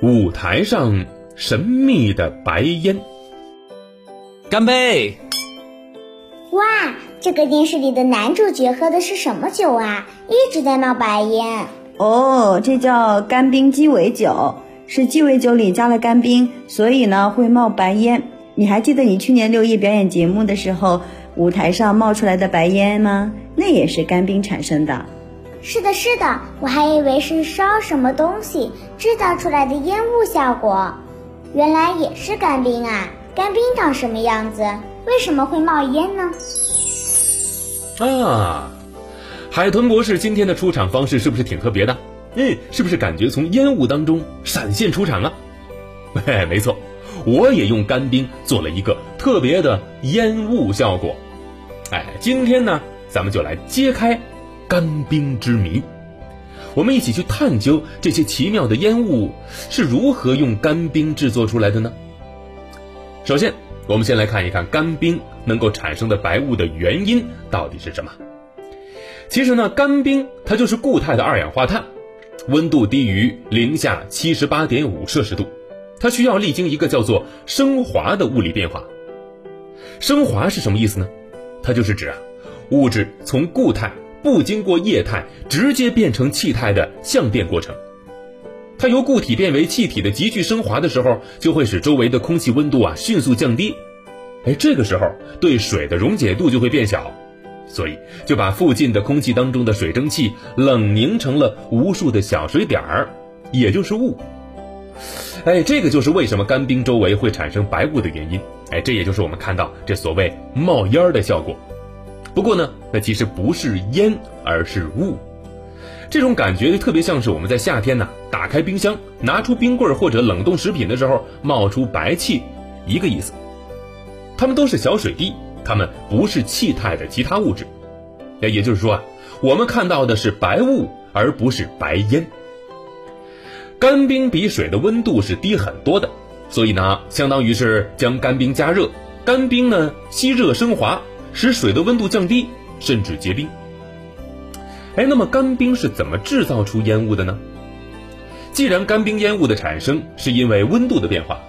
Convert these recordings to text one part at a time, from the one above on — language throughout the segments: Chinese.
舞台上神秘的白烟。干杯！哇，这个电视里的男主角喝的是什么酒啊？一直在冒白烟。哦，这叫干冰鸡尾酒，是鸡尾酒里加了干冰，所以呢会冒白烟。你还记得你去年六一表演节目的时候，舞台上冒出来的白烟吗？那也是干冰产生的。是的，是的，我还以为是烧什么东西制造出来的烟雾效果，原来也是干冰啊！干冰长什么样子？为什么会冒烟呢？啊，海豚博士今天的出场方式是不是挺特别的？嗯，是不是感觉从烟雾当中闪现出场啊？嘿，没错，我也用干冰做了一个特别的烟雾效果。哎，今天呢，咱们就来揭开。干冰之谜，我们一起去探究这些奇妙的烟雾是如何用干冰制作出来的呢？首先，我们先来看一看干冰能够产生的白雾的原因到底是什么。其实呢，干冰它就是固态的二氧化碳，温度低于零下七十八点五摄氏度，它需要历经一个叫做升华的物理变化。升华是什么意思呢？它就是指啊，物质从固态。不经过液态直接变成气态的相变过程，它由固体变为气体的急剧升华的时候，就会使周围的空气温度啊迅速降低。哎，这个时候对水的溶解度就会变小，所以就把附近的空气当中的水蒸气冷凝成了无数的小水点儿，也就是雾。哎，这个就是为什么干冰周围会产生白雾的原因。哎，这也就是我们看到这所谓冒烟儿的效果。不过呢，那其实不是烟，而是雾。这种感觉就特别像是我们在夏天呢，打开冰箱，拿出冰棍或者冷冻食品的时候冒出白气，一个意思。它们都是小水滴，它们不是气态的其他物质。也也就是说啊，我们看到的是白雾，而不是白烟。干冰比水的温度是低很多的，所以呢，相当于是将干冰加热，干冰呢吸热升华。使水的温度降低，甚至结冰。哎，那么干冰是怎么制造出烟雾的呢？既然干冰烟雾的产生是因为温度的变化，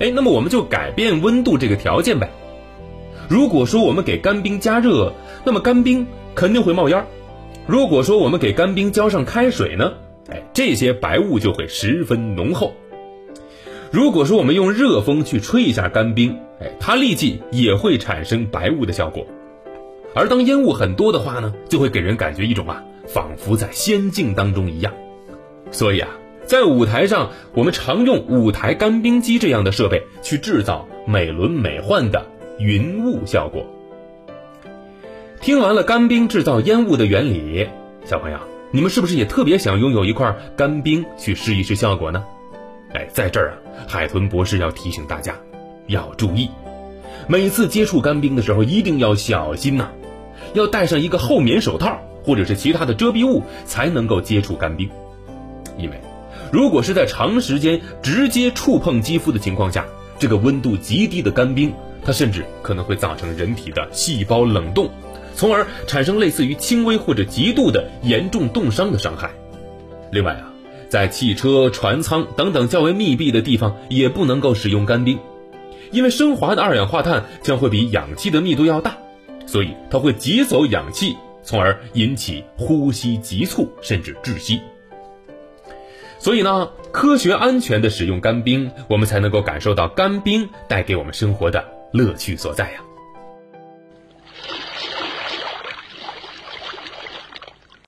哎，那么我们就改变温度这个条件呗。如果说我们给干冰加热，那么干冰肯定会冒烟儿；如果说我们给干冰浇上开水呢，哎，这些白雾就会十分浓厚。如果说我们用热风去吹一下干冰，哎，它立即也会产生白雾的效果。而当烟雾很多的话呢，就会给人感觉一种啊，仿佛在仙境当中一样。所以啊，在舞台上，我们常用舞台干冰机这样的设备去制造美轮美奂的云雾效果。听完了干冰制造烟雾的原理，小朋友，你们是不是也特别想拥有一块干冰去试一试效果呢？哎，在这儿啊，海豚博士要提醒大家，要注意，每次接触干冰的时候一定要小心呐。要戴上一个厚棉手套或者是其他的遮蔽物，才能够接触干冰。因为，如果是在长时间直接触碰肌肤的情况下，这个温度极低的干冰，它甚至可能会造成人体的细胞冷冻，从而产生类似于轻微或者极度的严重冻伤的伤害。另外啊，在汽车、船舱等等较为密闭的地方，也不能够使用干冰，因为升华的二氧化碳将会比氧气的密度要大。所以它会挤走氧气，从而引起呼吸急促甚至窒息。所以呢，科学安全的使用干冰，我们才能够感受到干冰带给我们生活的乐趣所在呀。